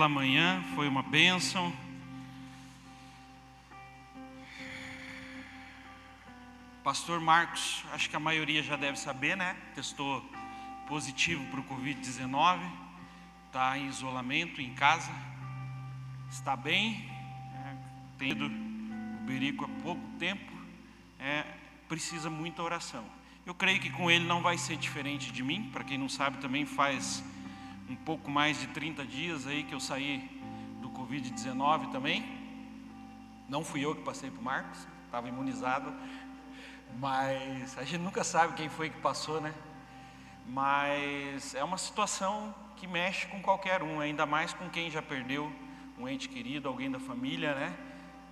pela manhã, foi uma bênção. Pastor Marcos, acho que a maioria já deve saber, né? Testou positivo para o Covid-19, está em isolamento em casa, está bem, é, tem o Berico há pouco tempo, é, precisa muita oração. Eu creio que com ele não vai ser diferente de mim, para quem não sabe, também faz um pouco mais de 30 dias aí que eu saí do Covid-19 também. Não fui eu que passei para o Marcos, estava imunizado, mas a gente nunca sabe quem foi que passou, né? Mas é uma situação que mexe com qualquer um, ainda mais com quem já perdeu um ente querido, alguém da família, né?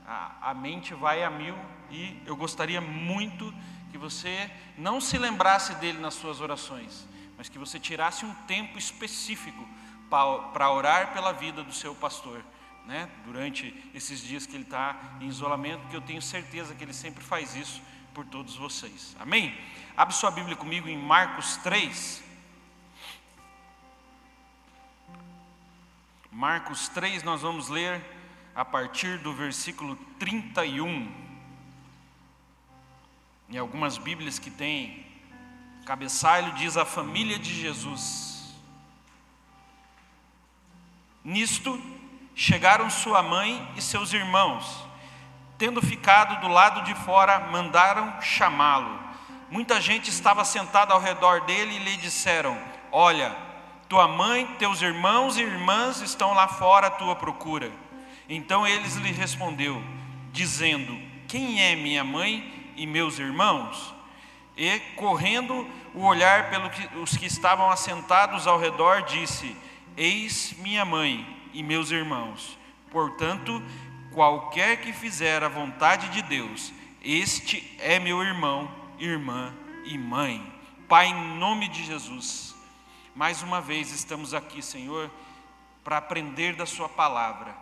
A, a mente vai a mil e eu gostaria muito que você não se lembrasse dele nas suas orações, mas que você tirasse um tempo específico para orar pela vida do seu pastor, né? durante esses dias que ele está em isolamento, que eu tenho certeza que ele sempre faz isso por todos vocês. Amém? Abre sua Bíblia comigo em Marcos 3. Marcos 3, nós vamos ler a partir do versículo 31. Em algumas Bíblias que tem cabeçalho diz a família de Jesus. Nisto chegaram sua mãe e seus irmãos. Tendo ficado do lado de fora, mandaram chamá-lo. Muita gente estava sentada ao redor dele e lhe disseram: Olha, tua mãe, teus irmãos e irmãs estão lá fora à tua procura. Então eles lhe respondeu, dizendo: Quem é minha mãe e meus irmãos? E, correndo o olhar pelos que, que estavam assentados ao redor, disse: Eis minha mãe e meus irmãos. Portanto, qualquer que fizer a vontade de Deus, este é meu irmão, irmã e mãe. Pai, em nome de Jesus, mais uma vez estamos aqui, Senhor, para aprender da Sua palavra,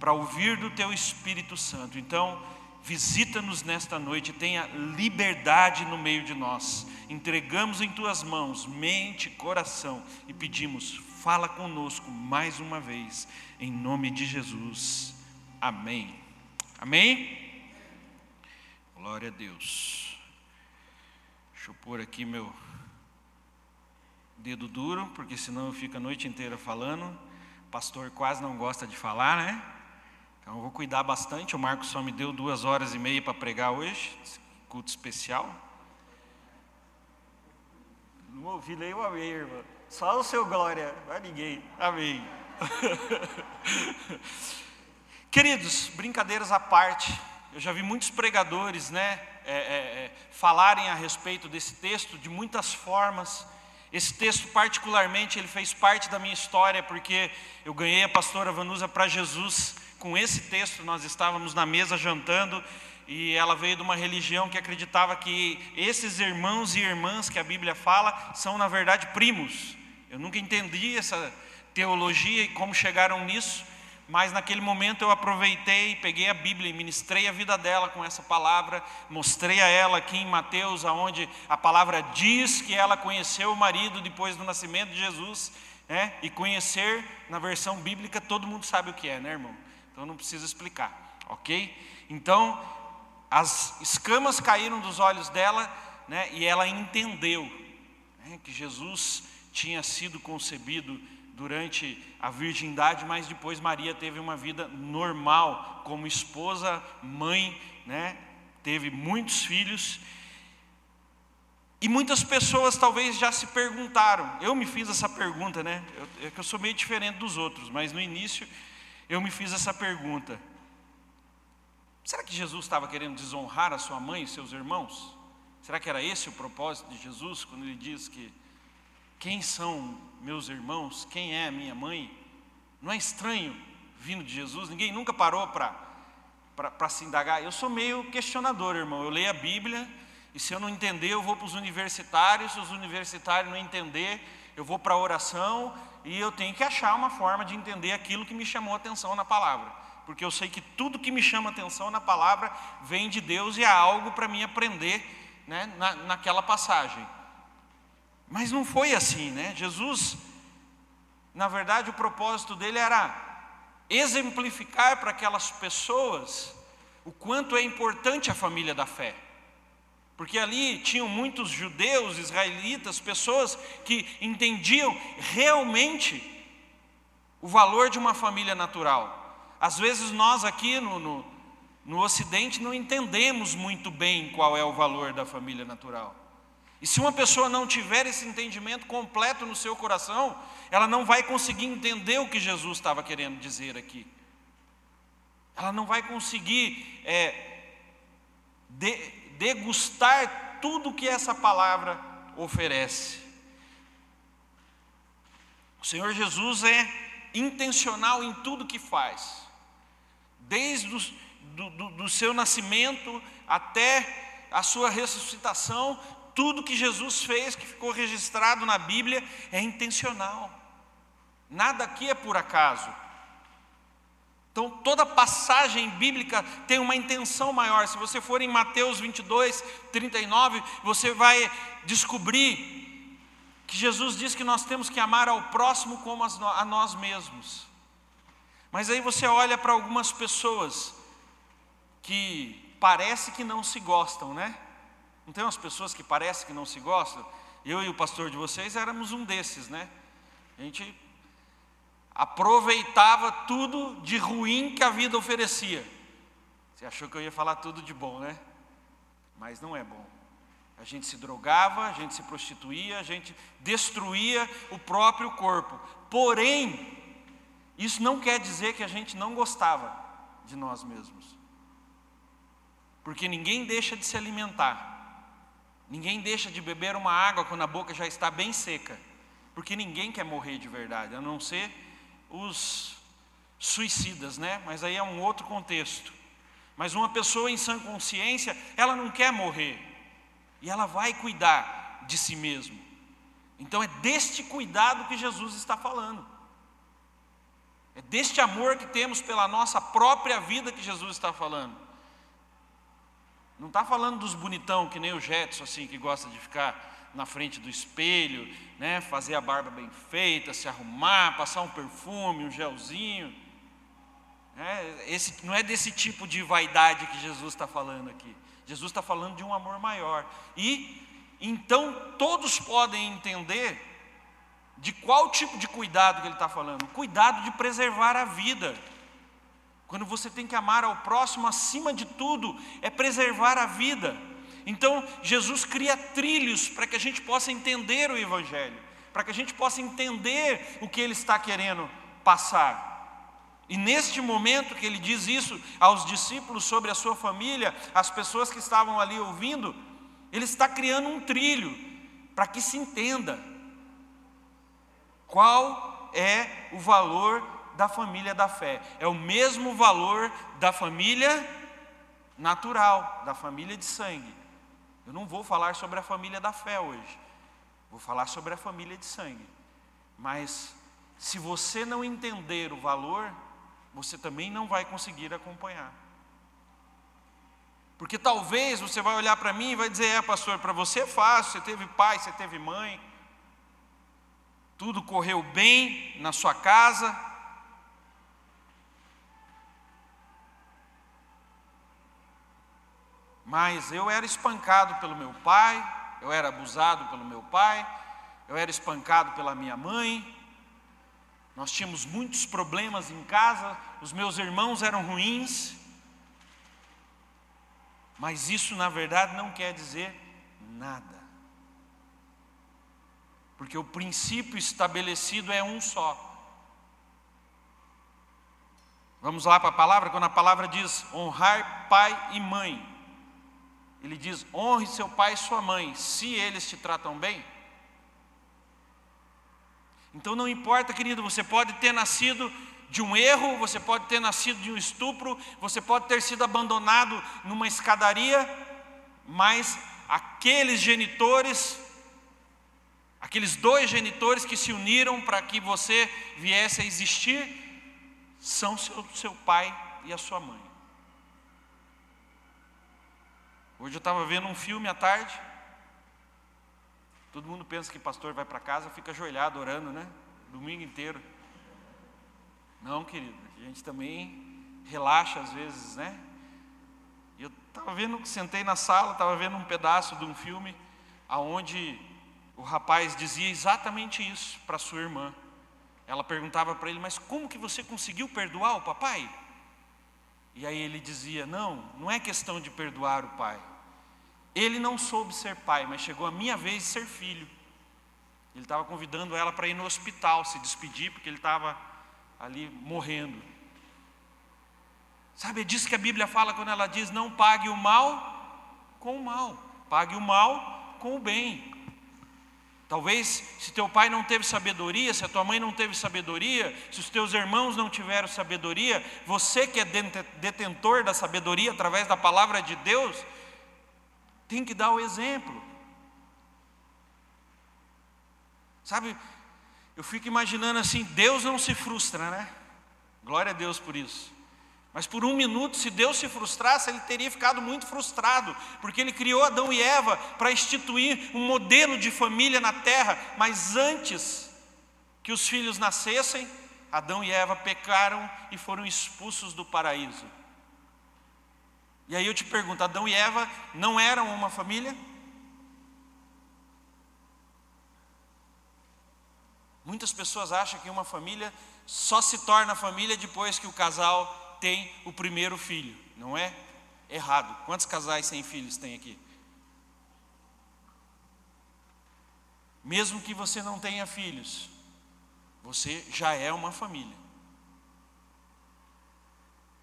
para ouvir do Teu Espírito Santo. Então, Visita-nos nesta noite, tenha liberdade no meio de nós. Entregamos em tuas mãos mente, coração e pedimos, fala conosco mais uma vez, em nome de Jesus. Amém. Amém? Glória a Deus. Deixa eu pôr aqui meu dedo duro, porque senão eu fico a noite inteira falando. Pastor quase não gosta de falar, né? Então eu vou cuidar bastante. O Marcos só me deu duas horas e meia para pregar hoje, culto especial. Não ouvi nem o amém, irmã. Só o seu glória, não é ninguém. Amém. Queridos, brincadeiras à parte, eu já vi muitos pregadores, né, é, é, é, falarem a respeito desse texto de muitas formas. Esse texto, particularmente, ele fez parte da minha história, porque eu ganhei a pastora Vanusa para Jesus com esse texto, nós estávamos na mesa jantando e ela veio de uma religião que acreditava que esses irmãos e irmãs que a Bíblia fala são, na verdade, primos. Eu nunca entendi essa teologia e como chegaram nisso, mas naquele momento eu aproveitei, peguei a Bíblia e ministrei a vida dela com essa palavra, mostrei a ela aqui em Mateus, aonde a palavra diz que ela conheceu o marido depois do nascimento de Jesus, né? e conhecer, na versão bíblica, todo mundo sabe o que é, né, irmão? Então não precisa explicar, ok? Então as escamas caíram dos olhos dela, né? E ela entendeu né, que Jesus tinha sido concebido durante a virgindade, mas depois Maria teve uma vida normal como esposa, mãe, né? Teve muitos filhos. E muitas pessoas talvez já se perguntaram, eu me fiz essa pergunta, né? Eu, é que eu sou meio diferente dos outros, mas no início eu me fiz essa pergunta: será que Jesus estava querendo desonrar a sua mãe e seus irmãos? Será que era esse o propósito de Jesus quando ele diz que quem são meus irmãos, quem é a minha mãe? Não é estranho vindo de Jesus? Ninguém nunca parou para se indagar. Eu sou meio questionador, irmão. Eu leio a Bíblia e se eu não entender, eu vou para os universitários. Se os universitários não entender, eu vou para a oração e eu tenho que achar uma forma de entender aquilo que me chamou a atenção na palavra, porque eu sei que tudo que me chama atenção na palavra vem de Deus e há algo para mim aprender né, na, naquela passagem. Mas não foi assim, né? Jesus, na verdade, o propósito dele era exemplificar para aquelas pessoas o quanto é importante a família da fé. Porque ali tinham muitos judeus, israelitas, pessoas que entendiam realmente o valor de uma família natural. Às vezes nós aqui no, no, no Ocidente não entendemos muito bem qual é o valor da família natural. E se uma pessoa não tiver esse entendimento completo no seu coração, ela não vai conseguir entender o que Jesus estava querendo dizer aqui. Ela não vai conseguir é, de, degustar tudo que essa palavra oferece. O Senhor Jesus é intencional em tudo que faz, desde o do, do, do seu nascimento até a sua ressuscitação, tudo que Jesus fez, que ficou registrado na Bíblia, é intencional. Nada aqui é por acaso. Então, toda passagem bíblica tem uma intenção maior. Se você for em Mateus 22, 39, você vai descobrir que Jesus diz que nós temos que amar ao próximo como a nós mesmos. Mas aí você olha para algumas pessoas que parece que não se gostam, né? Não tem umas pessoas que parece que não se gostam? Eu e o pastor de vocês éramos um desses, né? A gente aproveitava tudo de ruim que a vida oferecia. Você achou que eu ia falar tudo de bom, né? Mas não é bom. A gente se drogava, a gente se prostituía, a gente destruía o próprio corpo. Porém, isso não quer dizer que a gente não gostava de nós mesmos. Porque ninguém deixa de se alimentar. Ninguém deixa de beber uma água quando a boca já está bem seca. Porque ninguém quer morrer de verdade, a não ser os suicidas, né? Mas aí é um outro contexto. Mas uma pessoa em sã consciência, ela não quer morrer. E ela vai cuidar de si mesmo. Então é deste cuidado que Jesus está falando. É deste amor que temos pela nossa própria vida que Jesus está falando. Não está falando dos bonitão que nem o Jetson, assim, que gosta de ficar na frente do espelho, né, fazer a barba bem feita, se arrumar, passar um perfume, um gelzinho. É, esse, não é desse tipo de vaidade que Jesus está falando aqui. Jesus está falando de um amor maior. E então todos podem entender de qual tipo de cuidado que ele está falando. Cuidado de preservar a vida. Quando você tem que amar ao próximo acima de tudo, é preservar a vida. Então, Jesus cria trilhos para que a gente possa entender o Evangelho, para que a gente possa entender o que ele está querendo passar. E neste momento que ele diz isso aos discípulos sobre a sua família, as pessoas que estavam ali ouvindo, ele está criando um trilho para que se entenda qual é o valor da família da fé. É o mesmo valor da família natural, da família de sangue. Eu não vou falar sobre a família da fé hoje. Vou falar sobre a família de sangue. Mas se você não entender o valor, você também não vai conseguir acompanhar. Porque talvez você vai olhar para mim e vai dizer: "É, pastor, para você é fácil, você teve pai, você teve mãe, tudo correu bem na sua casa, Mas eu era espancado pelo meu pai, eu era abusado pelo meu pai, eu era espancado pela minha mãe. Nós tínhamos muitos problemas em casa, os meus irmãos eram ruins. Mas isso, na verdade, não quer dizer nada. Porque o princípio estabelecido é um só. Vamos lá para a palavra, quando a palavra diz honrar pai e mãe. Ele diz: honre seu pai e sua mãe, se eles te tratam bem. Então não importa, querido, você pode ter nascido de um erro, você pode ter nascido de um estupro, você pode ter sido abandonado numa escadaria, mas aqueles genitores, aqueles dois genitores que se uniram para que você viesse a existir, são seu, seu pai e a sua mãe. Hoje eu estava vendo um filme à tarde. Todo mundo pensa que pastor vai para casa, fica ajoelhado orando, né? Domingo inteiro. Não, querido, a gente também relaxa às vezes, né? Eu estava vendo, sentei na sala, estava vendo um pedaço de um filme aonde o rapaz dizia exatamente isso para sua irmã. Ela perguntava para ele: "Mas como que você conseguiu perdoar o papai?" E aí ele dizia: "Não, não é questão de perdoar o pai. Ele não soube ser pai, mas chegou a minha vez de ser filho. Ele estava convidando ela para ir no hospital se despedir, porque ele estava ali morrendo. Sabe, é disso que a Bíblia fala quando ela diz: não pague o mal com o mal, pague o mal com o bem. Talvez, se teu pai não teve sabedoria, se a tua mãe não teve sabedoria, se os teus irmãos não tiveram sabedoria, você que é detentor da sabedoria através da palavra de Deus, tem que dar o exemplo. Sabe, eu fico imaginando assim: Deus não se frustra, né? Glória a Deus por isso. Mas por um minuto, se Deus se frustrasse, ele teria ficado muito frustrado, porque ele criou Adão e Eva para instituir um modelo de família na terra, mas antes que os filhos nascessem, Adão e Eva pecaram e foram expulsos do paraíso. E aí eu te pergunto: Adão e Eva não eram uma família? Muitas pessoas acham que uma família só se torna família depois que o casal tem o primeiro filho, não é? Errado. Quantos casais sem filhos tem aqui? Mesmo que você não tenha filhos, você já é uma família.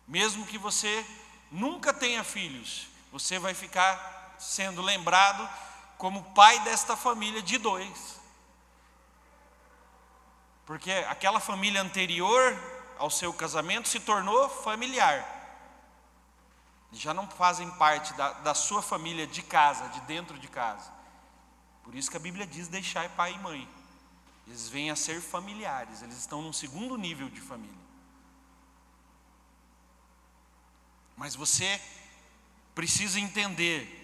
Mesmo que você nunca tenha filhos, você vai ficar sendo lembrado como pai desta família de dois. Porque aquela família anterior ao seu casamento se tornou familiar. Já não fazem parte da, da sua família de casa, de dentro de casa. Por isso que a Bíblia diz deixar pai e mãe. Eles vêm a ser familiares, eles estão num segundo nível de família. Mas você precisa entender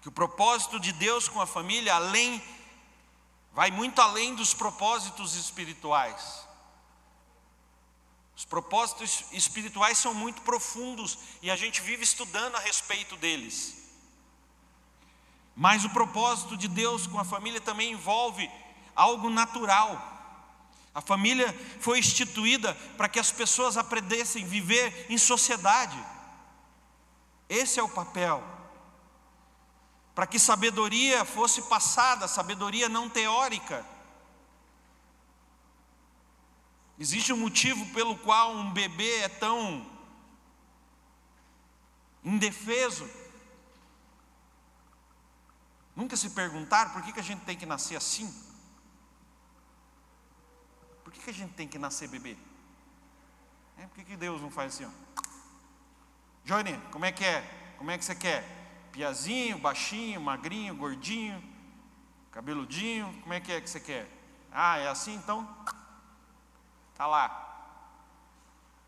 que o propósito de Deus com a família, além, vai muito além dos propósitos espirituais. Os propósitos espirituais são muito profundos e a gente vive estudando a respeito deles. Mas o propósito de Deus com a família também envolve algo natural. A família foi instituída para que as pessoas aprendessem a viver em sociedade. Esse é o papel. Para que sabedoria fosse passada, sabedoria não teórica. Existe um motivo pelo qual um bebê é tão indefeso. Nunca se perguntaram por que, que a gente tem que nascer assim? Por que, que a gente tem que nascer bebê? É, por que, que Deus não faz assim? Ó? Johnny, como é que é? Como é que você quer? Piazinho, baixinho, magrinho, gordinho, cabeludinho? Como é que é que você quer? Ah, é assim então? Tá lá.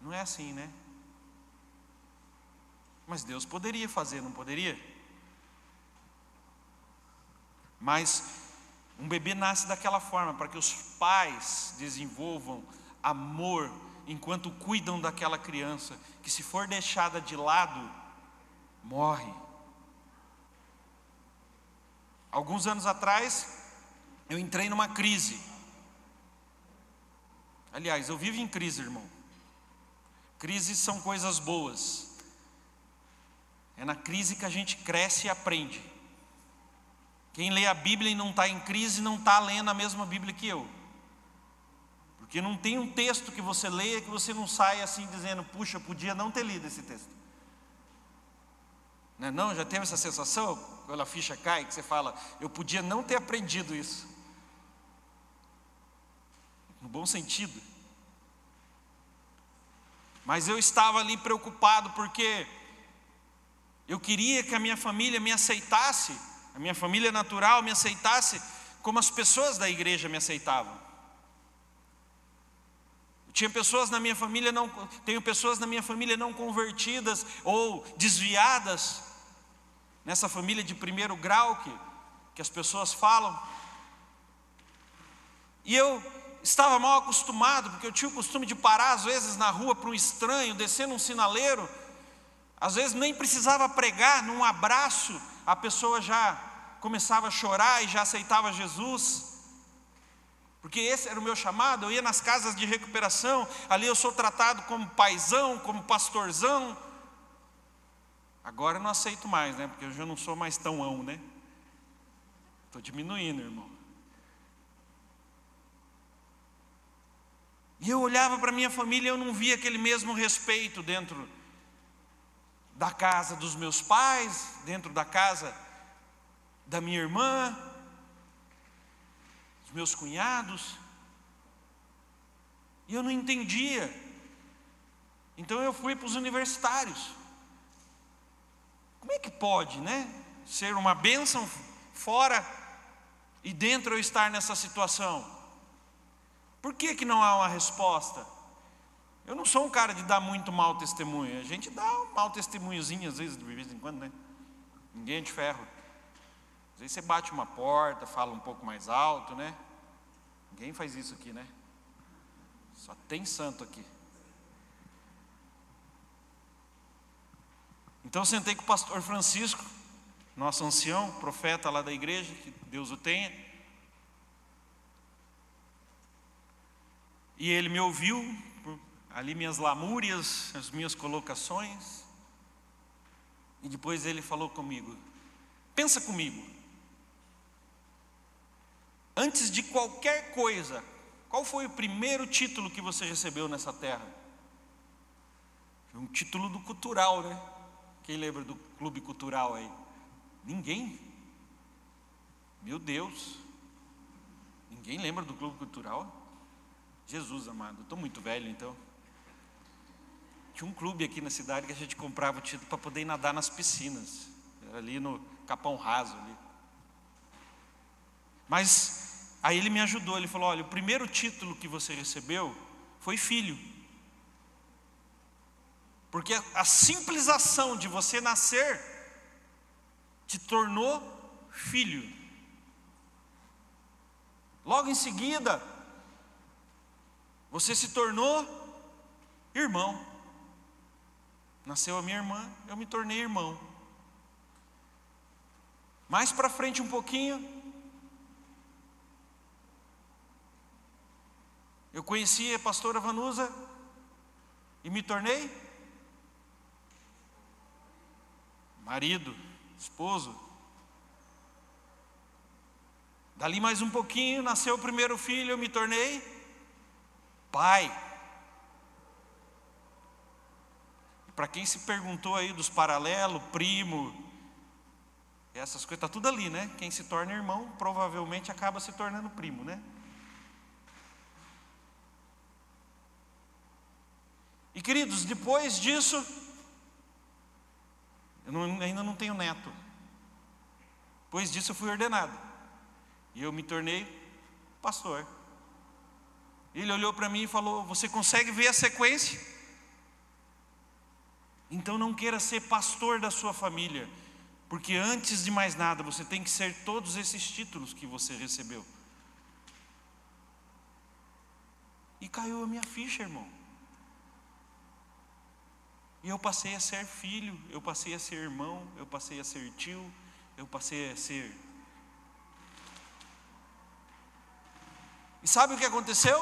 Não é assim, né? Mas Deus poderia fazer, não poderia? Mas um bebê nasce daquela forma, para que os pais desenvolvam amor enquanto cuidam daquela criança, que se for deixada de lado, morre. Alguns anos atrás, eu entrei numa crise. Aliás, eu vivo em crise, irmão. Crises são coisas boas. É na crise que a gente cresce e aprende. Quem lê a Bíblia e não está em crise não está lendo a mesma Bíblia que eu. Porque não tem um texto que você leia que você não saia assim dizendo, puxa, podia não ter lido esse texto. Não, é não, já teve essa sensação, quando a ficha cai, que você fala, eu podia não ter aprendido isso. No bom sentido. Mas eu estava ali preocupado porque eu queria que a minha família me aceitasse a minha família natural me aceitasse como as pessoas da igreja me aceitavam. Tinha pessoas na minha família não, tenho pessoas na minha família não convertidas ou desviadas nessa família de primeiro grau que, que as pessoas falam. E eu estava mal acostumado, porque eu tinha o costume de parar às vezes na rua para um estranho, descendo um sinaleiro, às vezes nem precisava pregar, num abraço, a pessoa já começava a chorar e já aceitava Jesus. Porque esse era o meu chamado, eu ia nas casas de recuperação, ali eu sou tratado como paisão, como pastorzão. Agora eu não aceito mais, né? Porque eu já não sou mais tão ão, né? Estou diminuindo, irmão. E eu olhava para minha família e eu não via aquele mesmo respeito dentro da casa dos meus pais, dentro da casa da minha irmã, dos meus cunhados. E eu não entendia. Então eu fui para os universitários. Como é que pode, né? Ser uma bênção fora e dentro eu estar nessa situação? Por que, que não há uma resposta? Eu não sou um cara de dar muito mau testemunho. A gente dá um mau testemunhozinho às vezes, de vez em quando, né? Ninguém é de ferro. Às vezes você bate uma porta, fala um pouco mais alto, né? Ninguém faz isso aqui, né? Só tem santo aqui. Então eu sentei com o pastor Francisco, nosso ancião, profeta lá da igreja, que Deus o tenha. E ele me ouviu, ali minhas lamúrias, as minhas colocações. E depois ele falou comigo: Pensa comigo. Antes de qualquer coisa, qual foi o primeiro título que você recebeu nessa terra? Foi um título do cultural, né? Quem lembra do clube cultural aí? Ninguém. Meu Deus. Ninguém lembra do clube cultural? Jesus amado, estou muito velho então. Tinha um clube aqui na cidade que a gente comprava o título para poder nadar nas piscinas. Era ali no Capão Raso ali. Mas aí ele me ajudou, ele falou: olha, o primeiro título que você recebeu foi filho. Porque a simples ação de você nascer te tornou filho. Logo em seguida, você se tornou irmão. Nasceu a minha irmã, eu me tornei irmão. Mais para frente um pouquinho, eu conheci a pastora Vanusa e me tornei marido, esposo. Dali mais um pouquinho, nasceu o primeiro filho, eu me tornei pai. Para quem se perguntou aí dos paralelos, primo, essas coisas, está tudo ali, né? Quem se torna irmão provavelmente acaba se tornando primo, né? E queridos, depois disso, eu não, ainda não tenho neto. Depois disso eu fui ordenado. E eu me tornei pastor. Ele olhou para mim e falou: Você consegue ver a sequência? Então não queira ser pastor da sua família, porque antes de mais nada você tem que ser todos esses títulos que você recebeu. E caiu a minha ficha, irmão. E eu passei a ser filho, eu passei a ser irmão, eu passei a ser tio, eu passei a ser E sabe o que aconteceu?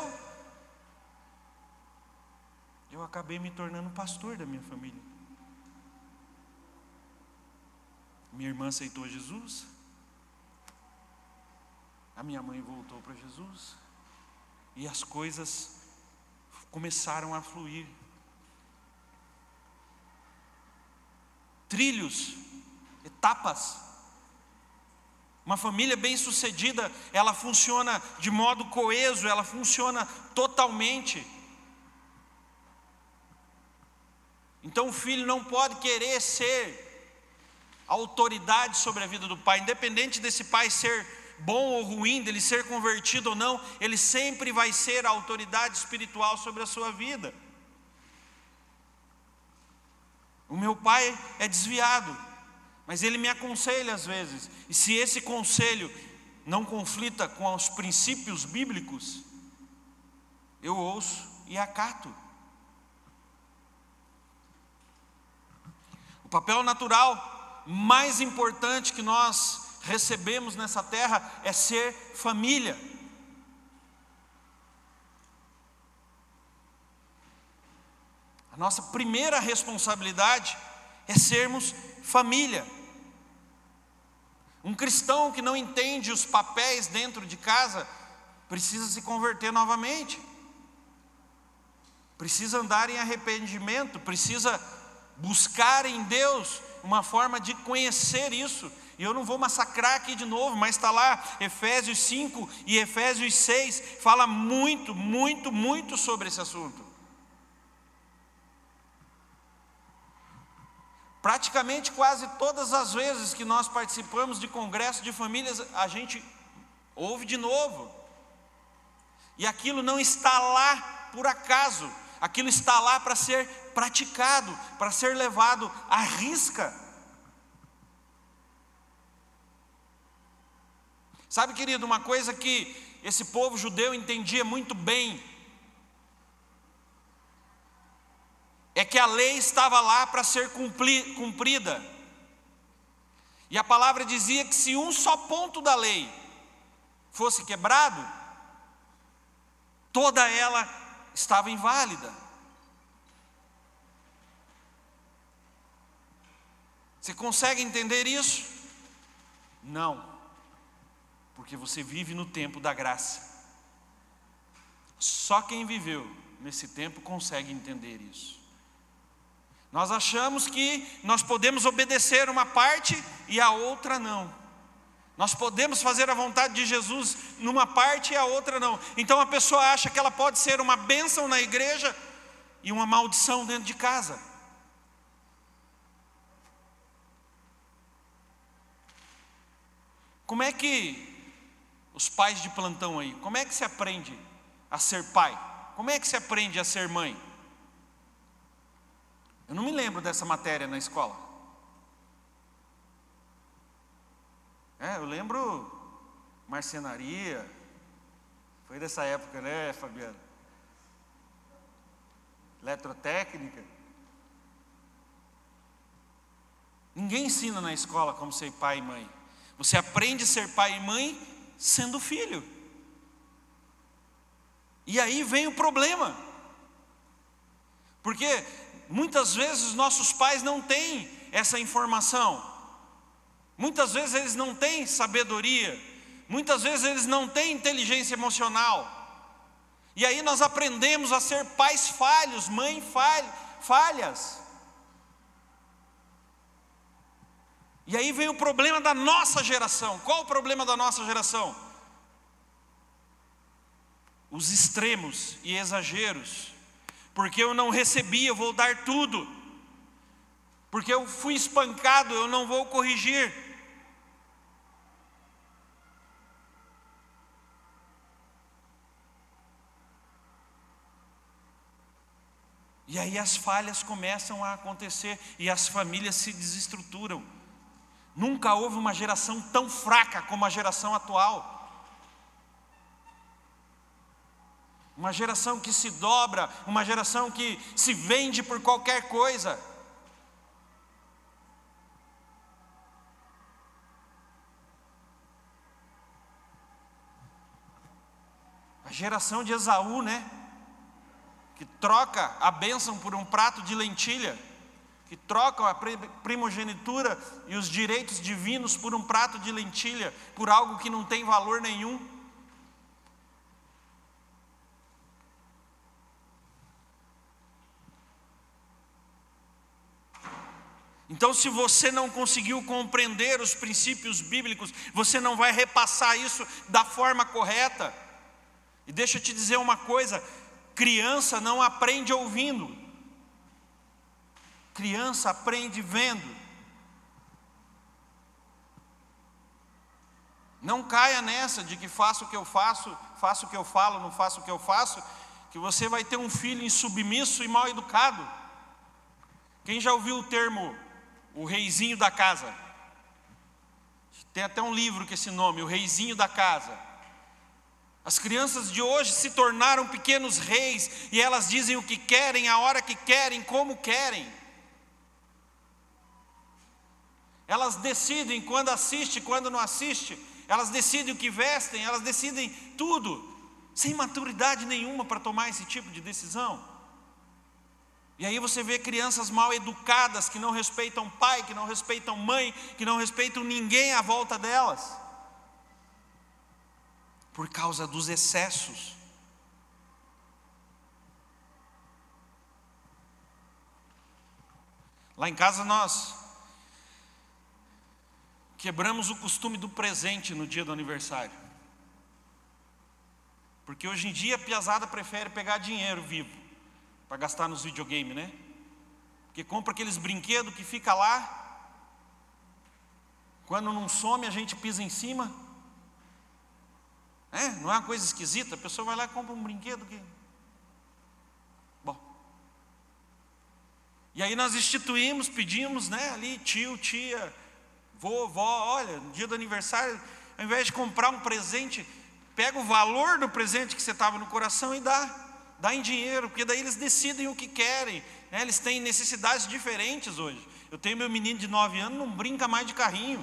Eu acabei me tornando pastor da minha família. Minha irmã aceitou Jesus. A minha mãe voltou para Jesus. E as coisas começaram a fluir. Trilhos, etapas uma família bem-sucedida, ela funciona de modo coeso, ela funciona totalmente. Então o filho não pode querer ser autoridade sobre a vida do pai, independente desse pai ser bom ou ruim, dele ser convertido ou não, ele sempre vai ser a autoridade espiritual sobre a sua vida. O meu pai é desviado, mas ele me aconselha às vezes, e se esse conselho não conflita com os princípios bíblicos, eu ouço e acato. O papel natural mais importante que nós recebemos nessa terra é ser família. A nossa primeira responsabilidade é sermos família. Um cristão que não entende os papéis dentro de casa precisa se converter novamente, precisa andar em arrependimento, precisa buscar em Deus uma forma de conhecer isso. E eu não vou massacrar aqui de novo, mas está lá, Efésios 5 e Efésios 6, fala muito, muito, muito sobre esse assunto. Praticamente quase todas as vezes que nós participamos de congresso de famílias, a gente ouve de novo. E aquilo não está lá por acaso, aquilo está lá para ser praticado, para ser levado à risca. Sabe, querido, uma coisa que esse povo judeu entendia muito bem é que a lei estava lá para ser cumprida. E a palavra dizia que se um só ponto da lei fosse quebrado, toda ela estava inválida. Você consegue entender isso? Não, porque você vive no tempo da graça. Só quem viveu nesse tempo consegue entender isso. Nós achamos que nós podemos obedecer uma parte e a outra não. Nós podemos fazer a vontade de Jesus numa parte e a outra não. Então a pessoa acha que ela pode ser uma bênção na igreja e uma maldição dentro de casa. Como é que os pais de plantão aí, como é que se aprende a ser pai? Como é que se aprende a ser mãe? Eu não me lembro dessa matéria na escola. É, eu lembro marcenaria. Foi dessa época, né, Fabiana? Eletrotécnica. Ninguém ensina na escola como ser pai e mãe. Você aprende a ser pai e mãe sendo filho. E aí vem o problema. Porque muitas vezes os nossos pais não têm essa informação. Muitas vezes eles não têm sabedoria. Muitas vezes eles não têm inteligência emocional. E aí nós aprendemos a ser pais falhos, mãe falhas. E aí vem o problema da nossa geração. Qual o problema da nossa geração? Os extremos e exageros. Porque eu não recebi, eu vou dar tudo. Porque eu fui espancado, eu não vou corrigir. E aí as falhas começam a acontecer e as famílias se desestruturam. Nunca houve uma geração tão fraca como a geração atual. Uma geração que se dobra, uma geração que se vende por qualquer coisa. A geração de Esaú, né? Que troca a bênção por um prato de lentilha que trocam a primogenitura e os direitos divinos por um prato de lentilha, por algo que não tem valor nenhum. Então, se você não conseguiu compreender os princípios bíblicos, você não vai repassar isso da forma correta. E deixa eu te dizer uma coisa: criança não aprende ouvindo, Criança aprende vendo. Não caia nessa de que faço o que eu faço, faço o que eu falo, não faço o que eu faço, que você vai ter um filho insubmisso e mal educado. Quem já ouviu o termo o reizinho da casa? Tem até um livro com esse nome, o reizinho da casa. As crianças de hoje se tornaram pequenos reis e elas dizem o que querem, a hora que querem, como querem. Elas decidem quando assiste, quando não assiste. Elas decidem o que vestem, elas decidem tudo, sem maturidade nenhuma para tomar esse tipo de decisão. E aí você vê crianças mal educadas que não respeitam pai, que não respeitam mãe, que não respeitam ninguém à volta delas. Por causa dos excessos. Lá em casa nós quebramos o costume do presente no dia do aniversário. Porque hoje em dia a piazada prefere pegar dinheiro vivo para gastar nos videogames, né? Porque compra aqueles brinquedos que fica lá. Quando não some, a gente pisa em cima. É, não é uma coisa esquisita? A pessoa vai lá e compra um brinquedo que. Bom. E aí nós instituímos, pedimos, né? Ali, tio, tia, vovó, olha, no dia do aniversário, ao invés de comprar um presente, pega o valor do presente que você estava no coração e dá dá em dinheiro, porque daí eles decidem o que querem, né? eles têm necessidades diferentes hoje. Eu tenho meu menino de 9 anos, não brinca mais de carrinho.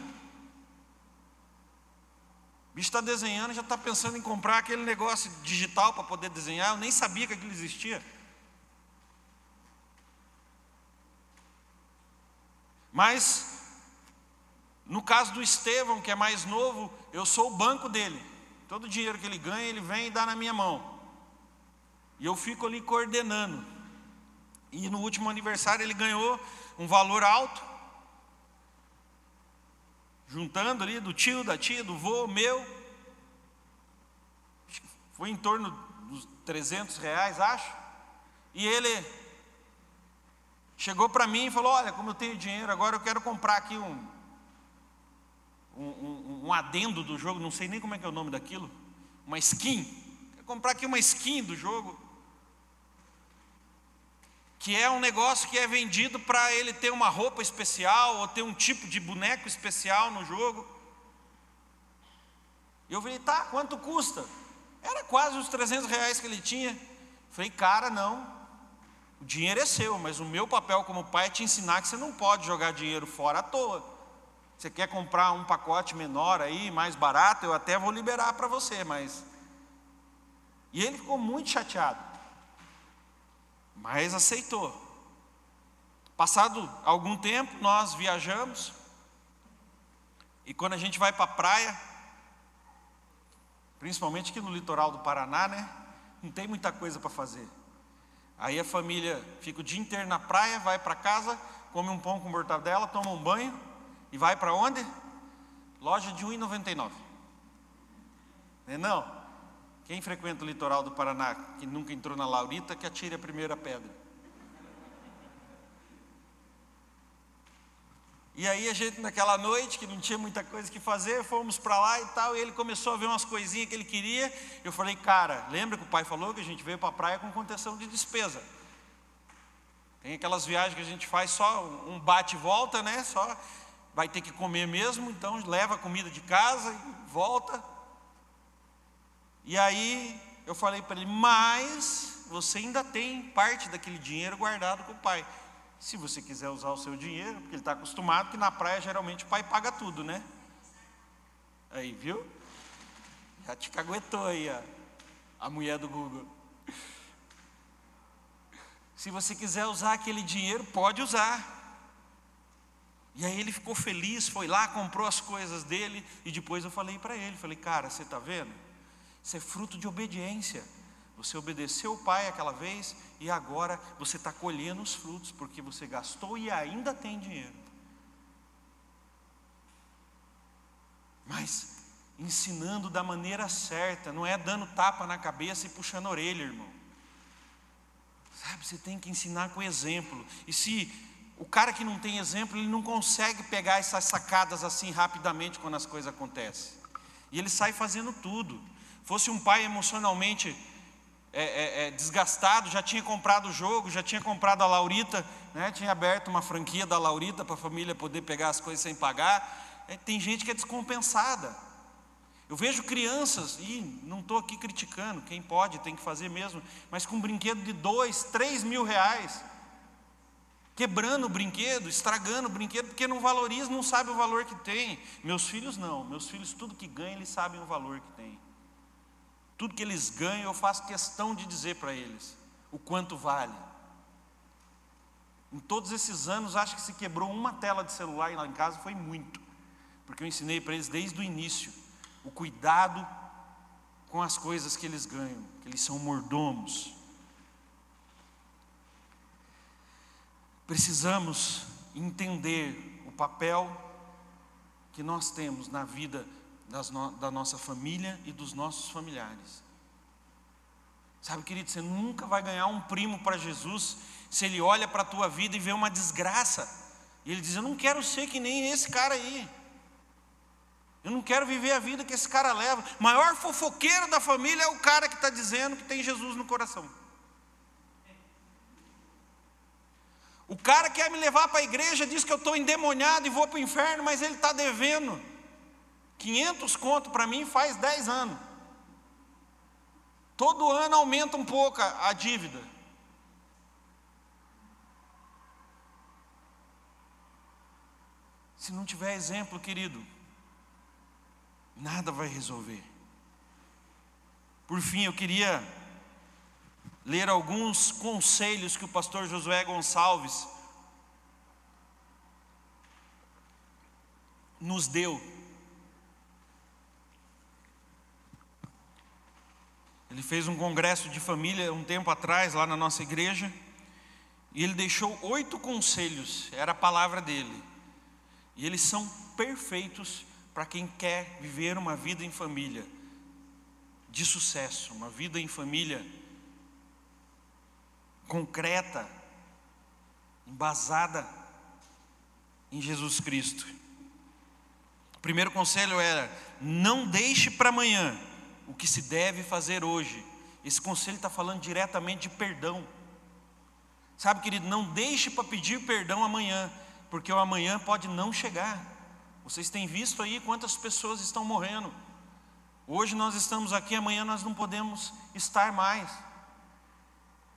O bicho está desenhando, já está pensando em comprar aquele negócio digital para poder desenhar, eu nem sabia que aquilo existia. Mas, no caso do Estevão, que é mais novo, eu sou o banco dele. Todo o dinheiro que ele ganha, ele vem e dá na minha mão. E eu fico ali coordenando. E no último aniversário ele ganhou um valor alto. Juntando ali do tio, da tia, do vô, meu. Foi em torno dos 300 reais, acho. E ele chegou para mim e falou: Olha, como eu tenho dinheiro, agora eu quero comprar aqui um, um, um, um adendo do jogo, não sei nem como é que é o nome daquilo, uma skin. Comprar aqui uma skin do jogo que é um negócio que é vendido para ele ter uma roupa especial ou ter um tipo de boneco especial no jogo. Eu falei, tá, quanto custa? Era quase os 300 reais que ele tinha. Falei, cara, não, o dinheiro é seu, mas o meu papel como pai é te ensinar que você não pode jogar dinheiro fora à toa. Você quer comprar um pacote menor aí, mais barato, eu até vou liberar para você, mas. E ele ficou muito chateado mas aceitou. Passado algum tempo, nós viajamos, e quando a gente vai para a praia, principalmente aqui no litoral do Paraná, né? Não tem muita coisa para fazer. Aí a família fica o dia inteiro na praia, vai para casa, come um pão com mortadela, toma um banho e vai para onde? Loja de R$ 1,99. Não é não? Quem frequenta o litoral do Paraná, que nunca entrou na Laurita, que atire a primeira pedra. E aí a gente naquela noite, que não tinha muita coisa que fazer, fomos para lá e tal, e ele começou a ver umas coisinhas que ele queria. Eu falei, cara, lembra que o pai falou que a gente veio para a praia com contenção de despesa? Tem aquelas viagens que a gente faz só um bate e volta, né? Só vai ter que comer mesmo, então leva a comida de casa e volta. E aí eu falei para ele, mas você ainda tem parte daquele dinheiro guardado com o pai. Se você quiser usar o seu dinheiro, porque ele está acostumado que na praia geralmente o pai paga tudo, né? Aí, viu? Já te caguetou aí a, a mulher do Google. Se você quiser usar aquele dinheiro, pode usar. E aí ele ficou feliz, foi lá, comprou as coisas dele, e depois eu falei para ele, falei, cara, você está vendo? Isso é fruto de obediência. Você obedeceu o pai aquela vez e agora você está colhendo os frutos, porque você gastou e ainda tem dinheiro. Mas ensinando da maneira certa, não é dando tapa na cabeça e puxando a orelha, irmão. Sabe, você tem que ensinar com exemplo. E se o cara que não tem exemplo, ele não consegue pegar essas sacadas assim rapidamente quando as coisas acontecem. E ele sai fazendo tudo. Fosse um pai emocionalmente é, é, é, desgastado, já tinha comprado o jogo, já tinha comprado a Laurita, né? tinha aberto uma franquia da Laurita para a família poder pegar as coisas sem pagar. É, tem gente que é descompensada. Eu vejo crianças, e não estou aqui criticando, quem pode tem que fazer mesmo, mas com um brinquedo de dois, três mil reais, quebrando o brinquedo, estragando o brinquedo, porque não valoriza, não sabe o valor que tem. Meus filhos não, meus filhos tudo que ganham, eles sabem o valor que tem. Tudo que eles ganham, eu faço questão de dizer para eles o quanto vale. Em todos esses anos, acho que se quebrou uma tela de celular lá em casa foi muito, porque eu ensinei para eles desde o início o cuidado com as coisas que eles ganham, que eles são mordomos. Precisamos entender o papel que nós temos na vida no, da nossa família e dos nossos familiares. Sabe, querido, você nunca vai ganhar um primo para Jesus se ele olha para a tua vida e vê uma desgraça. E ele diz: Eu não quero ser que nem esse cara aí. Eu não quero viver a vida que esse cara leva. Maior fofoqueiro da família é o cara que está dizendo que tem Jesus no coração. O cara quer me levar para a igreja, diz que eu estou endemoniado e vou para o inferno, mas ele está devendo 500 conto para mim faz 10 anos. Todo ano aumenta um pouco a, a dívida. Se não tiver exemplo, querido, nada vai resolver. Por fim, eu queria ler alguns conselhos que o pastor Josué Gonçalves nos deu. Ele fez um congresso de família um tempo atrás, lá na nossa igreja, e ele deixou oito conselhos, era a palavra dele. E eles são perfeitos para quem quer viver uma vida em família de sucesso, uma vida em família concreta, embasada em Jesus Cristo. O primeiro conselho era: não deixe para amanhã o que se deve fazer hoje. Esse conselho está falando diretamente de perdão. Sabe, querido, não deixe para pedir perdão amanhã, porque o amanhã pode não chegar. Vocês têm visto aí quantas pessoas estão morrendo. Hoje nós estamos aqui, amanhã nós não podemos estar mais.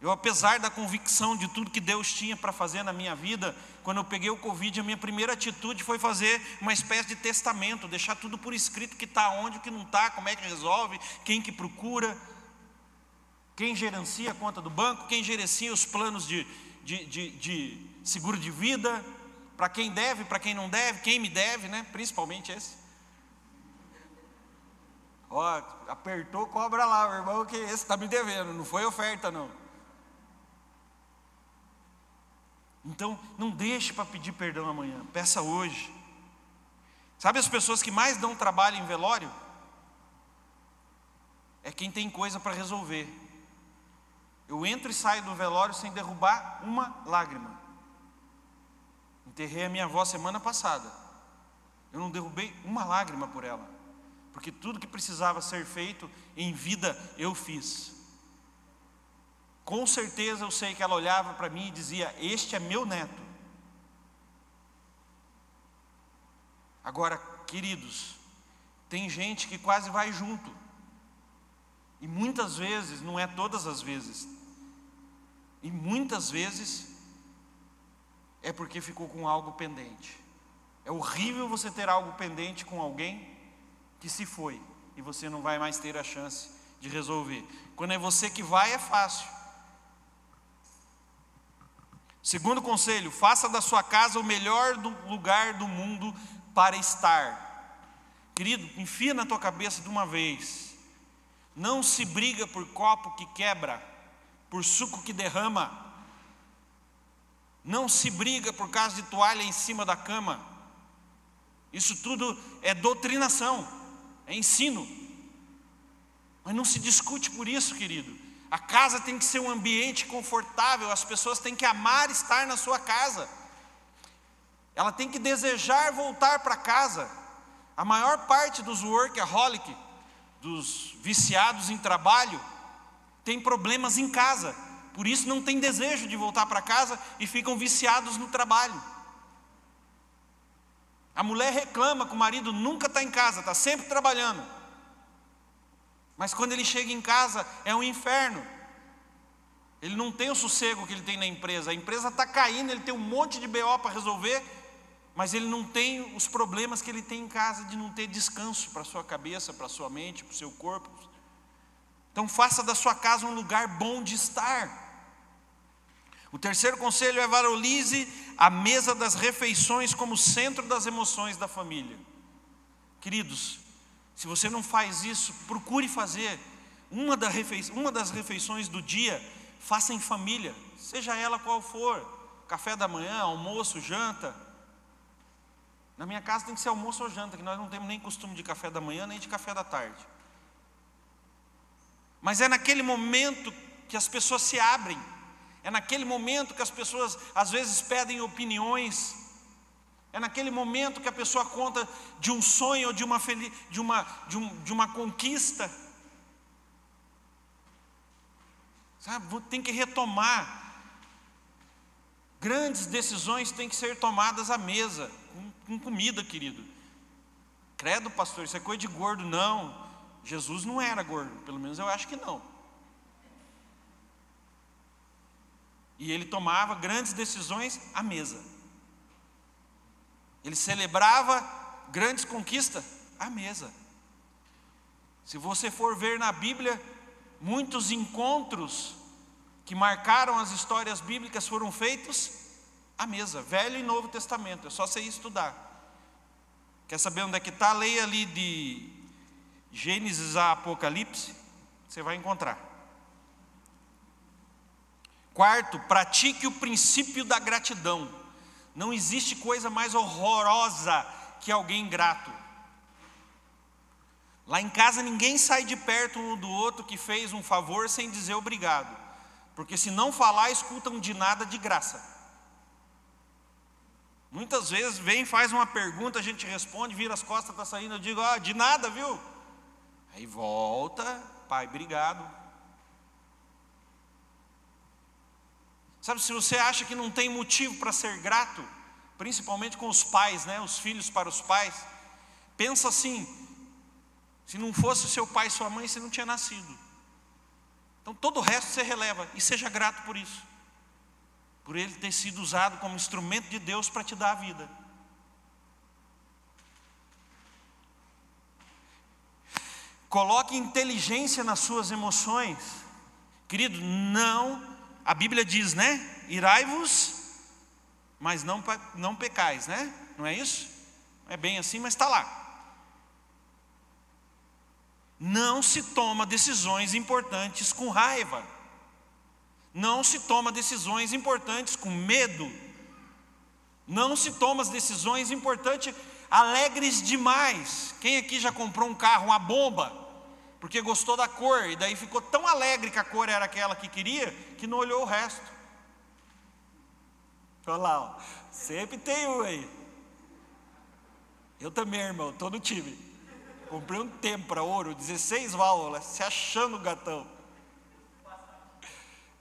Eu, apesar da convicção de tudo que Deus tinha para fazer na minha vida, quando eu peguei o Covid, a minha primeira atitude foi fazer uma espécie de testamento, deixar tudo por escrito, que está onde, o que não está, como é que resolve, quem que procura, quem gerencia a conta do banco, quem gerencia os planos de, de, de, de seguro de vida, para quem deve, para quem não deve, quem me deve, né? principalmente esse. Ó, apertou, cobra lá, irmão, que esse está me devendo, não foi oferta não. Então, não deixe para pedir perdão amanhã, peça hoje. Sabe as pessoas que mais dão trabalho em velório? É quem tem coisa para resolver. Eu entro e saio do velório sem derrubar uma lágrima. Enterrei a minha avó semana passada. Eu não derrubei uma lágrima por ela, porque tudo que precisava ser feito em vida eu fiz. Com certeza eu sei que ela olhava para mim e dizia: Este é meu neto. Agora, queridos, tem gente que quase vai junto, e muitas vezes, não é todas as vezes, e muitas vezes é porque ficou com algo pendente. É horrível você ter algo pendente com alguém que se foi e você não vai mais ter a chance de resolver. Quando é você que vai, é fácil. Segundo conselho, faça da sua casa o melhor lugar do mundo para estar. Querido, enfia na tua cabeça de uma vez. Não se briga por copo que quebra, por suco que derrama. Não se briga por causa de toalha em cima da cama. Isso tudo é doutrinação, é ensino. Mas não se discute por isso, querido. A casa tem que ser um ambiente confortável, as pessoas têm que amar estar na sua casa. Ela tem que desejar voltar para casa. A maior parte dos workaholic, dos viciados em trabalho, tem problemas em casa. Por isso não tem desejo de voltar para casa e ficam viciados no trabalho. A mulher reclama que o marido nunca está em casa, está sempre trabalhando. Mas quando ele chega em casa, é um inferno. Ele não tem o sossego que ele tem na empresa. A empresa está caindo, ele tem um monte de BO para resolver, mas ele não tem os problemas que ele tem em casa de não ter descanso para sua cabeça, para sua mente, para o seu corpo. Então faça da sua casa um lugar bom de estar. O terceiro conselho é valorize a mesa das refeições como centro das emoções da família. Queridos, se você não faz isso, procure fazer. Uma, das refeições do dia, faça em família, seja ela qual for. Café da manhã, almoço, janta. Na minha casa tem que ser almoço ou janta, que nós não temos nem costume de café da manhã nem de café da tarde. Mas é naquele momento que as pessoas se abrem é naquele momento que as pessoas às vezes pedem opiniões. É naquele momento que a pessoa conta de um sonho, de uma, de uma, de um, de uma conquista. Sabe, tem que retomar. Grandes decisões têm que ser tomadas à mesa, com, com comida, querido. Credo, pastor, isso é coisa de gordo. Não, Jesus não era gordo, pelo menos eu acho que não. E ele tomava grandes decisões à mesa. Ele celebrava grandes conquistas à mesa. Se você for ver na Bíblia, muitos encontros que marcaram as histórias bíblicas foram feitos à mesa, Velho e Novo Testamento, é só você estudar. Quer saber onde é que está? Leia ali de Gênesis a Apocalipse, você vai encontrar. Quarto, pratique o princípio da gratidão. Não existe coisa mais horrorosa que alguém grato. Lá em casa ninguém sai de perto um do outro que fez um favor sem dizer obrigado. Porque se não falar, escutam de nada de graça. Muitas vezes vem, faz uma pergunta, a gente responde, vira as costas, está saindo, eu digo, ah, de nada, viu? Aí volta, pai, obrigado. Sabe, se você acha que não tem motivo para ser grato, principalmente com os pais, né, os filhos para os pais, pensa assim: se não fosse o seu pai e sua mãe, você não tinha nascido. Então todo o resto você releva e seja grato por isso, por ele ter sido usado como instrumento de Deus para te dar a vida. Coloque inteligência nas suas emoções, querido, não a Bíblia diz, né? Irai-vos, mas não, não pecais, né? Não é isso? É bem assim, mas está lá. Não se toma decisões importantes com raiva. Não se toma decisões importantes com medo. Não se toma as decisões importantes alegres demais. Quem aqui já comprou um carro, uma bomba? Porque gostou da cor, e daí ficou tão alegre que a cor era aquela que queria, que não olhou o resto. Olha lá, ó. sempre tem um aí. Eu também, irmão, estou no time. Comprei um Tempra ouro, 16 válvulas, se achando gatão.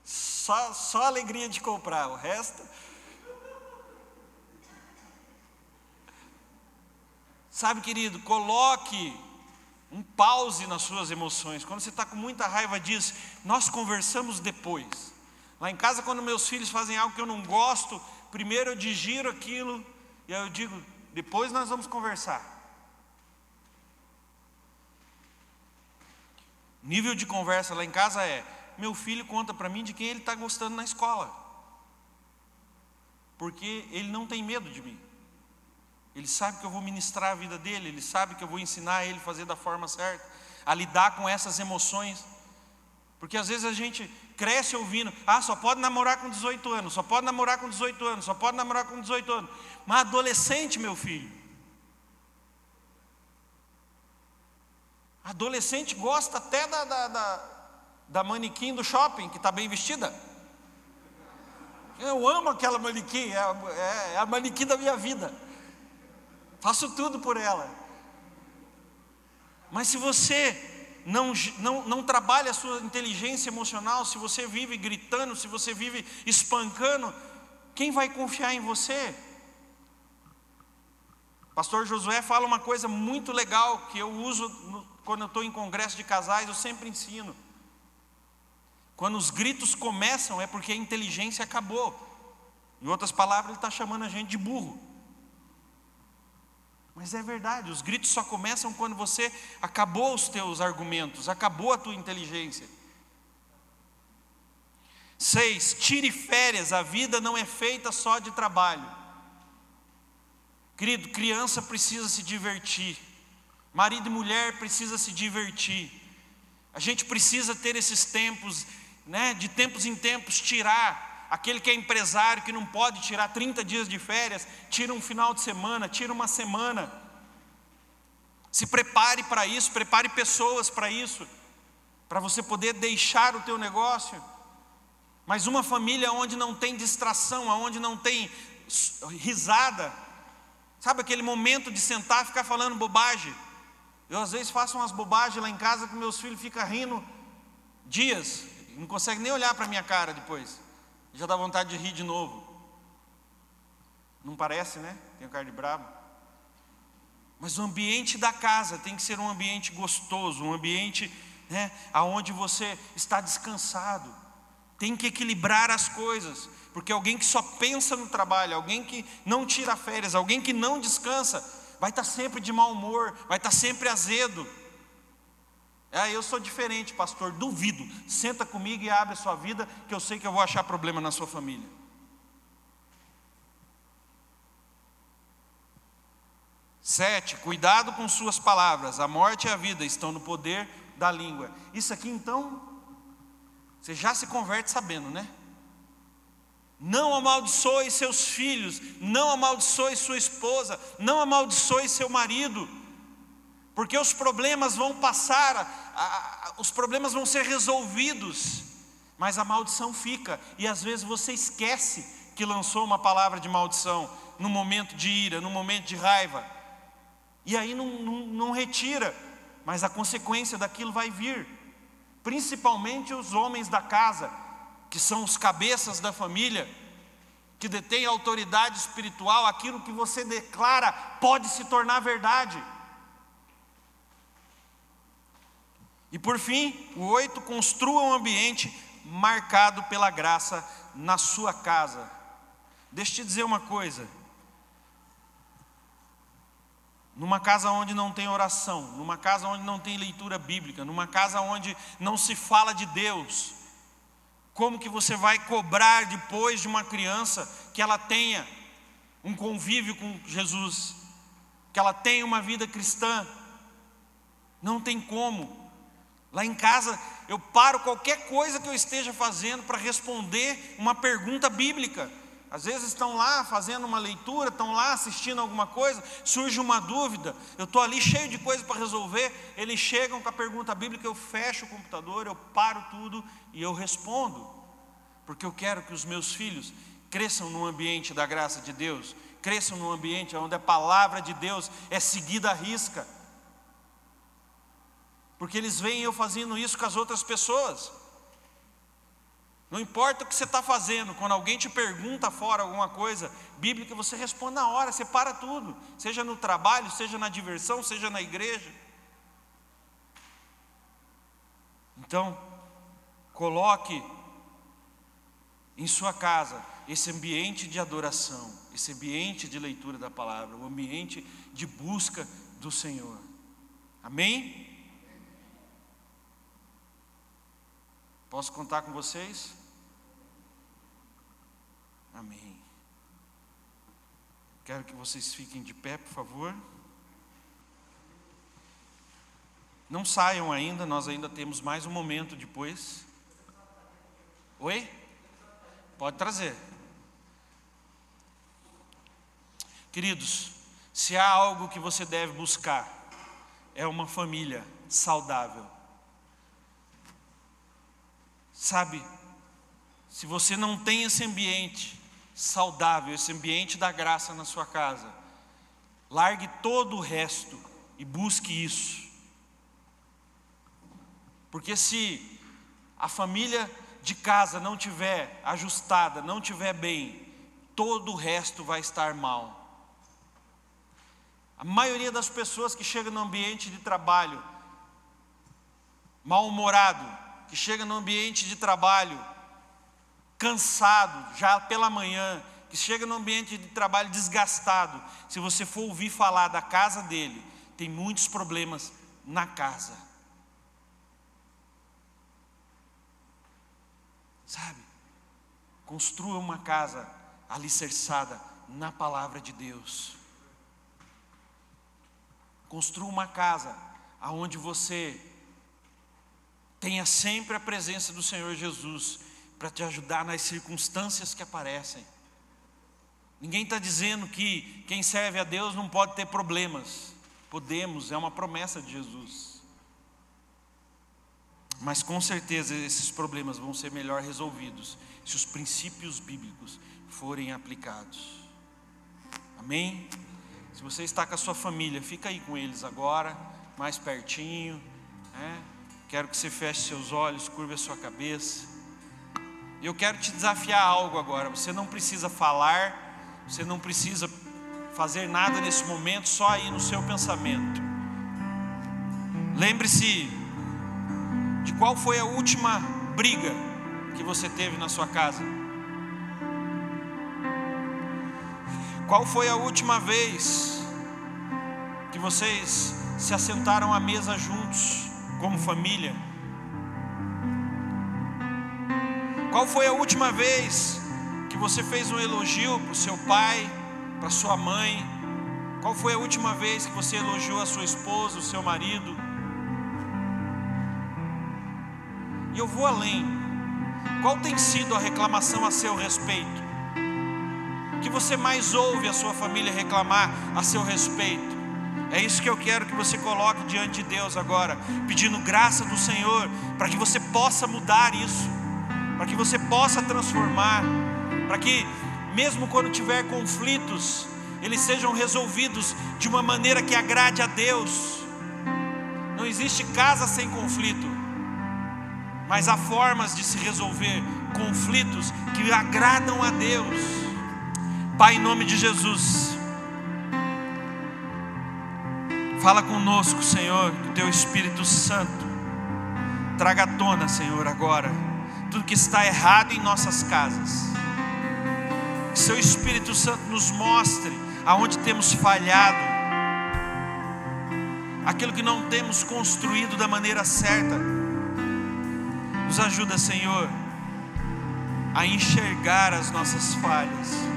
Só, só alegria de comprar, o resto. Sabe, querido, coloque um pause nas suas emoções. Quando você está com muita raiva, diz: Nós conversamos depois. Lá em casa, quando meus filhos fazem algo que eu não gosto, primeiro eu digiro aquilo e aí eu digo: Depois nós vamos conversar. Nível de conversa lá em casa é: Meu filho conta para mim de quem ele está gostando na escola, porque ele não tem medo de mim. Ele sabe que eu vou ministrar a vida dele, ele sabe que eu vou ensinar ele a fazer da forma certa, a lidar com essas emoções. Porque às vezes a gente cresce ouvindo, ah, só pode namorar com 18 anos, só pode namorar com 18 anos, só pode namorar com 18 anos. Mas adolescente, meu filho. Adolescente gosta até da, da, da, da manequim do shopping, que está bem vestida. Eu amo aquela manequim, é, é, é a manequim da minha vida. Faço tudo por ela. Mas se você não, não, não trabalha a sua inteligência emocional, se você vive gritando, se você vive espancando, quem vai confiar em você? Pastor Josué fala uma coisa muito legal que eu uso no, quando eu estou em congresso de casais, eu sempre ensino. Quando os gritos começam, é porque a inteligência acabou. Em outras palavras, ele está chamando a gente de burro. Mas é verdade, os gritos só começam quando você acabou os teus argumentos, acabou a tua inteligência. Seis, tire férias, a vida não é feita só de trabalho. Querido, criança precisa se divertir, marido e mulher precisa se divertir. A gente precisa ter esses tempos, né, de tempos em tempos, tirar Aquele que é empresário, que não pode tirar 30 dias de férias, tira um final de semana, tira uma semana. Se prepare para isso, prepare pessoas para isso, para você poder deixar o teu negócio. Mas uma família onde não tem distração, onde não tem risada, sabe aquele momento de sentar e ficar falando bobagem. Eu às vezes faço umas bobagens lá em casa que meus filhos ficam rindo dias, não conseguem nem olhar para a minha cara depois já dá vontade de rir de novo. Não parece, né? Tenho carne brava. Mas o ambiente da casa tem que ser um ambiente gostoso, um ambiente né, onde você está descansado. Tem que equilibrar as coisas, porque alguém que só pensa no trabalho, alguém que não tira férias, alguém que não descansa, vai estar sempre de mau humor, vai estar sempre azedo. Ah, eu sou diferente, pastor, duvido. Senta comigo e abre a sua vida, que eu sei que eu vou achar problema na sua família. Sete, cuidado com suas palavras. A morte e a vida estão no poder da língua. Isso aqui então, você já se converte sabendo, né? Não amaldiçoe seus filhos, não amaldiçoe sua esposa, não amaldiçoe seu marido porque os problemas vão passar, a, a, os problemas vão ser resolvidos, mas a maldição fica, e às vezes você esquece que lançou uma palavra de maldição no momento de ira, no momento de raiva, e aí não, não, não retira, mas a consequência daquilo vai vir, principalmente os homens da casa, que são os cabeças da família, que detêm autoridade espiritual, aquilo que você declara pode se tornar verdade. E por fim, o oito, construa um ambiente marcado pela graça na sua casa. Deixa eu te dizer uma coisa. Numa casa onde não tem oração, numa casa onde não tem leitura bíblica, numa casa onde não se fala de Deus, como que você vai cobrar depois de uma criança que ela tenha um convívio com Jesus, que ela tenha uma vida cristã? Não tem como. Lá em casa, eu paro qualquer coisa que eu esteja fazendo para responder uma pergunta bíblica. Às vezes estão lá fazendo uma leitura, estão lá assistindo alguma coisa, surge uma dúvida, eu estou ali cheio de coisa para resolver, eles chegam com a pergunta bíblica, eu fecho o computador, eu paro tudo e eu respondo, porque eu quero que os meus filhos cresçam no ambiente da graça de Deus, cresçam no ambiente onde a palavra de Deus é seguida à risca porque eles veem eu fazendo isso com as outras pessoas. Não importa o que você está fazendo, quando alguém te pergunta fora alguma coisa bíblica, você responde na hora, você para tudo, seja no trabalho, seja na diversão, seja na igreja. Então, coloque em sua casa esse ambiente de adoração, esse ambiente de leitura da palavra, o ambiente de busca do Senhor. Amém? Posso contar com vocês? Amém. Quero que vocês fiquem de pé, por favor. Não saiam ainda, nós ainda temos mais um momento depois. Oi? Pode trazer. Queridos, se há algo que você deve buscar, é uma família saudável Sabe, se você não tem esse ambiente saudável, esse ambiente da graça na sua casa, largue todo o resto e busque isso. Porque se a família de casa não tiver ajustada, não tiver bem, todo o resto vai estar mal. A maioria das pessoas que chegam no ambiente de trabalho mal-humorado, que chega no ambiente de trabalho cansado, já pela manhã, que chega no ambiente de trabalho desgastado, se você for ouvir falar da casa dele, tem muitos problemas na casa. Sabe? Construa uma casa alicerçada na palavra de Deus. Construa uma casa aonde você tenha sempre a presença do Senhor Jesus para te ajudar nas circunstâncias que aparecem. Ninguém está dizendo que quem serve a Deus não pode ter problemas. Podemos, é uma promessa de Jesus. Mas com certeza esses problemas vão ser melhor resolvidos se os princípios bíblicos forem aplicados. Amém? Se você está com a sua família, fica aí com eles agora, mais pertinho. Né? Quero que você feche seus olhos, curva a sua cabeça. Eu quero te desafiar algo agora. Você não precisa falar, você não precisa fazer nada nesse momento, só aí no seu pensamento. Lembre-se de qual foi a última briga que você teve na sua casa. Qual foi a última vez que vocês se assentaram à mesa juntos, como família? Qual foi a última vez que você fez um elogio para o seu pai, para sua mãe? Qual foi a última vez que você elogiou a sua esposa, o seu marido? E eu vou além. Qual tem sido a reclamação a seu respeito? que você mais ouve a sua família reclamar a seu respeito. É isso que eu quero que você coloque diante de Deus agora, pedindo graça do Senhor, para que você possa mudar isso, para que você possa transformar, para que, mesmo quando tiver conflitos, eles sejam resolvidos de uma maneira que agrade a Deus. Não existe casa sem conflito, mas há formas de se resolver conflitos que agradam a Deus. Pai, em nome de Jesus, fala conosco, Senhor, que o Teu Espírito Santo traga à tona, Senhor, agora, tudo que está errado em nossas casas. Que Seu Espírito Santo nos mostre aonde temos falhado, aquilo que não temos construído da maneira certa. Nos ajuda, Senhor, a enxergar as nossas falhas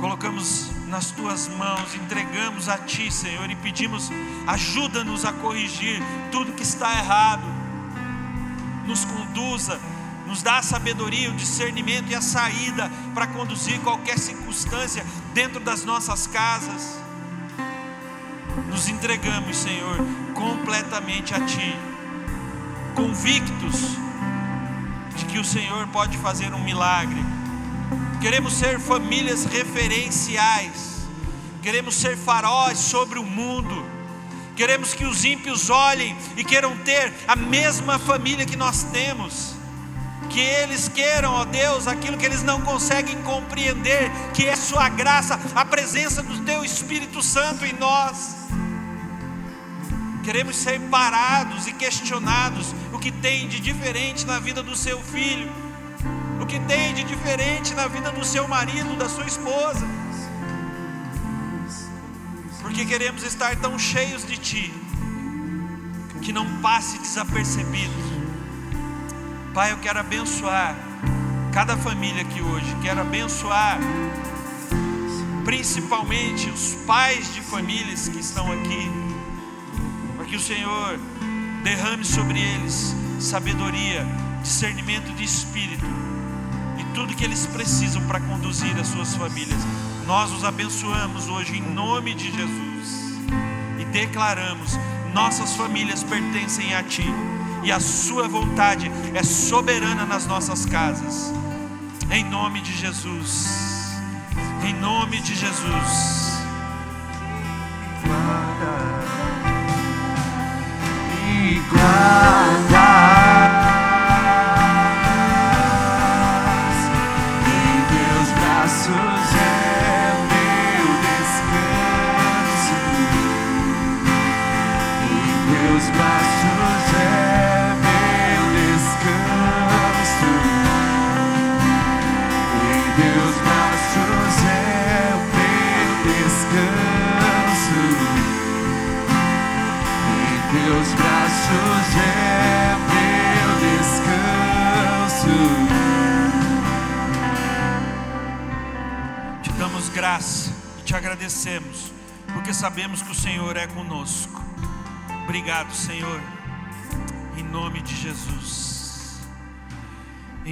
colocamos nas tuas mãos, entregamos a ti, Senhor, e pedimos, ajuda-nos a corrigir tudo que está errado, nos conduza, nos dá a sabedoria, o discernimento e a saída para conduzir qualquer circunstância dentro das nossas casas. Nos entregamos, Senhor, completamente a Ti, convictos de que o Senhor pode fazer um milagre Queremos ser famílias referenciais. Queremos ser faróis sobre o mundo. Queremos que os ímpios olhem e queiram ter a mesma família que nós temos. Que eles queiram, ó Deus, aquilo que eles não conseguem compreender, que é Sua graça, a presença do Teu Espírito Santo em nós. Queremos ser parados e questionados o que tem de diferente na vida do seu filho o que tem de diferente na vida do seu marido, da sua esposa. Porque queremos estar tão cheios de Ti, que não passe desapercebido. Pai, eu quero abençoar cada família aqui hoje, quero abençoar principalmente os pais de famílias que estão aqui, para que o Senhor derrame sobre eles sabedoria, discernimento de espírito tudo que eles precisam para conduzir as suas famílias. Nós os abençoamos hoje em nome de Jesus e declaramos: nossas famílias pertencem a Ti e a Sua vontade é soberana nas nossas casas. Em nome de Jesus. Em nome de Jesus. E guarda. Agradecemos, porque sabemos que o Senhor é conosco. Obrigado, Senhor, em nome de Jesus.